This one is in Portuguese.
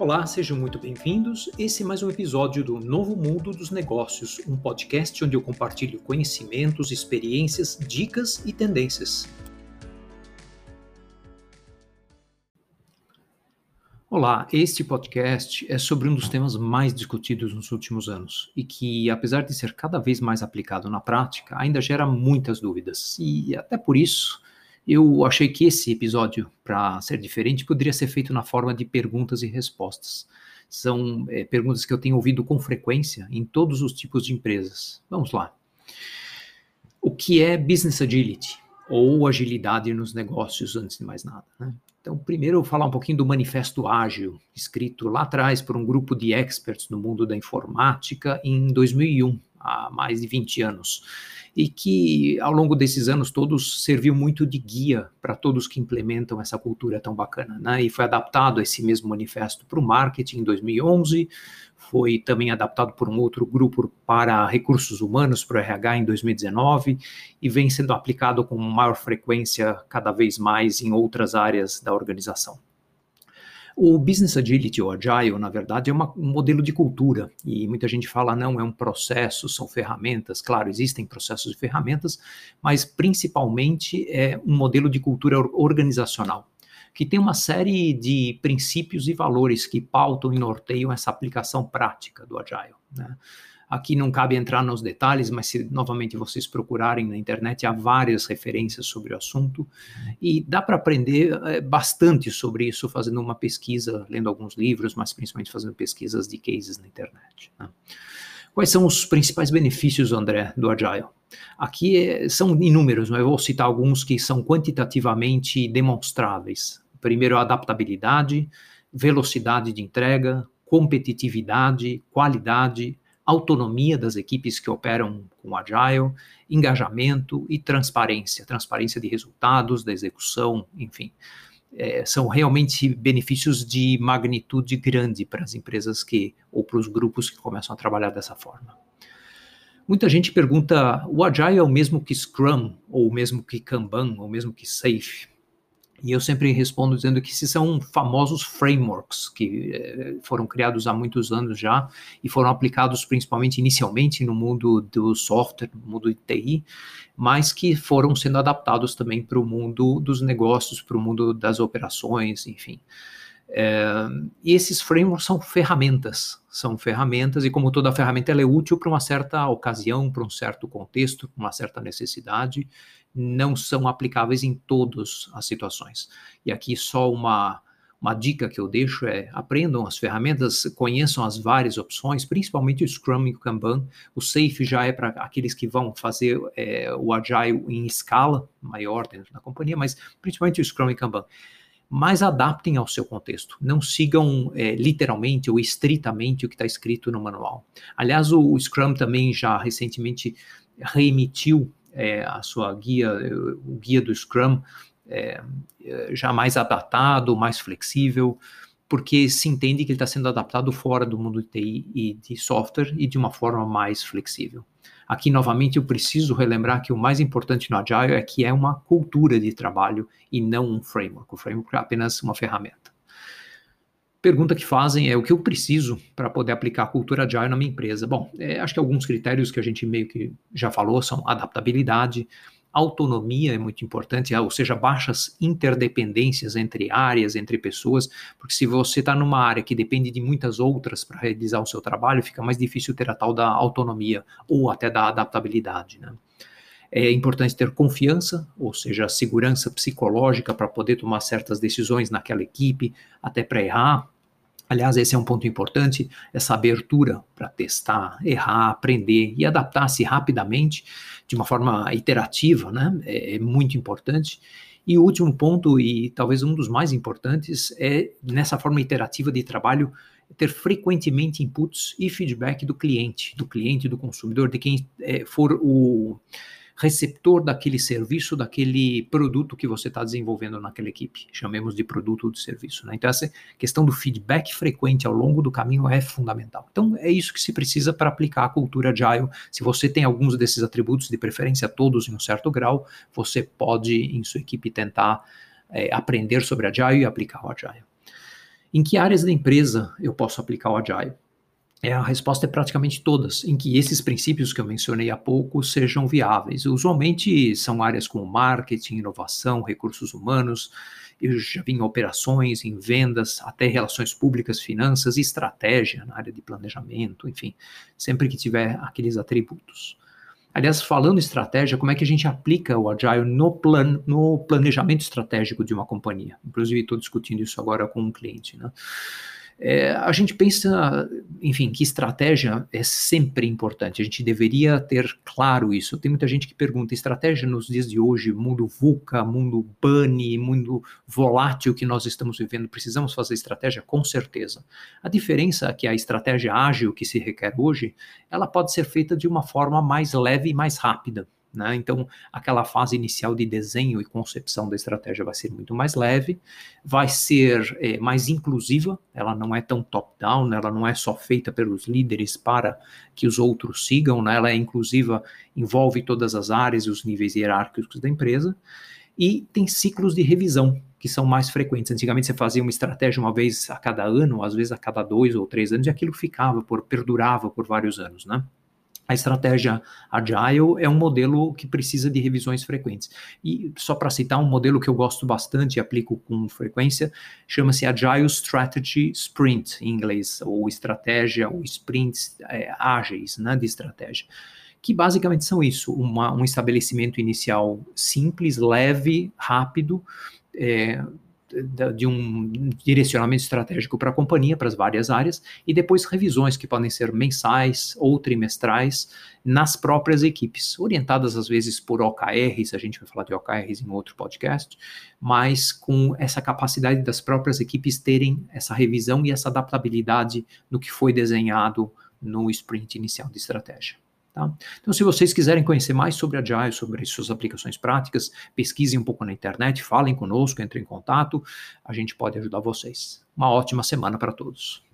Olá, sejam muito bem-vindos. Esse é mais um episódio do Novo Mundo dos Negócios, um podcast onde eu compartilho conhecimentos, experiências, dicas e tendências. Olá, este podcast é sobre um dos temas mais discutidos nos últimos anos e que, apesar de ser cada vez mais aplicado na prática, ainda gera muitas dúvidas. E até por isso, eu achei que esse episódio, para ser diferente, poderia ser feito na forma de perguntas e respostas. São é, perguntas que eu tenho ouvido com frequência em todos os tipos de empresas. Vamos lá. O que é business agility? Ou agilidade nos negócios, antes de mais nada. Né? Então, primeiro eu vou falar um pouquinho do Manifesto Ágil, escrito lá atrás por um grupo de experts no mundo da informática em 2001, há mais de 20 anos e que ao longo desses anos todos serviu muito de guia para todos que implementam essa cultura tão bacana, né? E foi adaptado esse mesmo manifesto para o marketing em 2011, foi também adaptado por um outro grupo para recursos humanos, para o RH em 2019, e vem sendo aplicado com maior frequência cada vez mais em outras áreas da organização. O Business Agility, ou Agile, na verdade, é uma, um modelo de cultura. E muita gente fala, não, é um processo, são ferramentas. Claro, existem processos e ferramentas, mas principalmente é um modelo de cultura organizacional, que tem uma série de princípios e valores que pautam e norteiam essa aplicação prática do Agile. Né? Aqui não cabe entrar nos detalhes, mas se novamente vocês procurarem na internet, há várias referências sobre o assunto e dá para aprender é, bastante sobre isso fazendo uma pesquisa, lendo alguns livros, mas principalmente fazendo pesquisas de cases na internet. Né? Quais são os principais benefícios, André, do Agile? Aqui é, são inúmeros, mas eu vou citar alguns que são quantitativamente demonstráveis. Primeiro, a adaptabilidade, velocidade de entrega, competitividade, qualidade, autonomia das equipes que operam com Agile, engajamento e transparência, transparência de resultados, da execução, enfim. É, são realmente benefícios de magnitude grande para as empresas que, ou para os grupos que começam a trabalhar dessa forma. Muita gente pergunta: o Agile é o mesmo que Scrum, ou o mesmo que Kanban, ou o mesmo que Safe? E eu sempre respondo dizendo que esses são famosos frameworks que eh, foram criados há muitos anos já e foram aplicados principalmente inicialmente no mundo do software, no mundo de TI, mas que foram sendo adaptados também para o mundo dos negócios, para o mundo das operações, enfim. É, e esses frameworks são ferramentas, são ferramentas, e como toda ferramenta, ela é útil para uma certa ocasião, para um certo contexto, para uma certa necessidade, não são aplicáveis em todas as situações. E aqui só uma, uma dica que eu deixo é aprendam as ferramentas, conheçam as várias opções, principalmente o Scrum e o Kanban. O Safe já é para aqueles que vão fazer é, o Agile em escala maior dentro da companhia, mas principalmente o Scrum e Kanban mas adaptem ao seu contexto. Não sigam é, literalmente ou estritamente o que está escrito no manual. Aliás, o, o, Scrum também já recentemente reemitiu é, a sua guia, o guia do Scrum, é, já mais adaptado, mais flexível, porque se entende que ele está sendo adaptado fora do mundo de TI e de software e de uma forma mais flexível. Aqui, novamente, eu preciso relembrar que o mais importante no Agile é que é uma cultura de trabalho e não um framework. O framework é apenas uma ferramenta. Pergunta que fazem é o que eu preciso para poder aplicar a cultura Agile na minha empresa? Bom, é, acho que alguns critérios que a gente meio que já falou são adaptabilidade, autonomia é muito importante, ou seja, baixas interdependências entre áreas, entre pessoas, porque se você está numa área que depende de muitas outras para realizar o seu trabalho, fica mais difícil ter a tal da autonomia ou até da adaptabilidade, né? É importante ter confiança, ou seja, segurança psicológica para poder tomar certas decisões naquela equipe, até para errar, Aliás, esse é um ponto importante, essa abertura para testar, errar, aprender e adaptar-se rapidamente, de uma forma iterativa, né? É, é, muito importante. E o último ponto, e talvez um dos mais importantes, é nessa forma iterativa de trabalho, ter frequentemente inputs e feedback do cliente, do cliente, do consumidor, de quem é, for o receptor daquele serviço, daquele produto que você está desenvolvendo naquela equipe. Chamemos de produto ou de serviço. Né? Então, essa questão do feedback frequente ao longo do caminho é fundamental. Então, é isso que se precisa para aplicar a cultura Agile. Se você tem alguns desses atributos, de preferência todos em um certo grau, você pode, em sua equipe, tentar é, aprender sobre Agile e aplicar o Agile. Em que áreas da empresa eu posso aplicar o Agile? É, a resposta é praticamente todas, em que esses princípios que eu mencionei há pouco sejam viáveis. Usualmente são áreas como marketing, inovação, recursos humanos, eu já vi em operações, em vendas, até relações públicas, finanças estratégia na área de planejamento, enfim, sempre que tiver aqueles atributos. Aliás, falando estratégia, como é que a gente aplica o Agile no, plan, no planejamento estratégico de uma companhia? Inclusive, estou discutindo isso agora com um cliente. Né? É, a gente pensa, enfim, que estratégia é sempre importante. A gente deveria ter claro isso. Tem muita gente que pergunta: estratégia nos dias de hoje, mundo VUCA, mundo BUNNY, mundo volátil que nós estamos vivendo, precisamos fazer estratégia? Com certeza. A diferença é que a estratégia ágil que se requer hoje, ela pode ser feita de uma forma mais leve e mais rápida. Né? Então, aquela fase inicial de desenho e concepção da estratégia vai ser muito mais leve, vai ser é, mais inclusiva, ela não é tão top-down, ela não é só feita pelos líderes para que os outros sigam, né? ela é inclusiva, envolve todas as áreas e os níveis hierárquicos da empresa, e tem ciclos de revisão que são mais frequentes. Antigamente você fazia uma estratégia uma vez a cada ano, às vezes a cada dois ou três anos, e aquilo ficava, por, perdurava por vários anos, né? A estratégia Agile é um modelo que precisa de revisões frequentes. E só para citar um modelo que eu gosto bastante e aplico com frequência, chama-se Agile Strategy Sprint, em inglês, ou estratégia, ou sprints é, ágeis né, de estratégia. Que basicamente são isso: uma, um estabelecimento inicial simples, leve, rápido, é, de um direcionamento estratégico para a companhia, para as várias áreas, e depois revisões que podem ser mensais ou trimestrais nas próprias equipes, orientadas às vezes por OKRs, a gente vai falar de OKRs em outro podcast, mas com essa capacidade das próprias equipes terem essa revisão e essa adaptabilidade no que foi desenhado no sprint inicial de estratégia. Tá? Então, se vocês quiserem conhecer mais sobre Agile, sobre suas aplicações práticas, pesquisem um pouco na internet, falem conosco, entrem em contato, a gente pode ajudar vocês. Uma ótima semana para todos.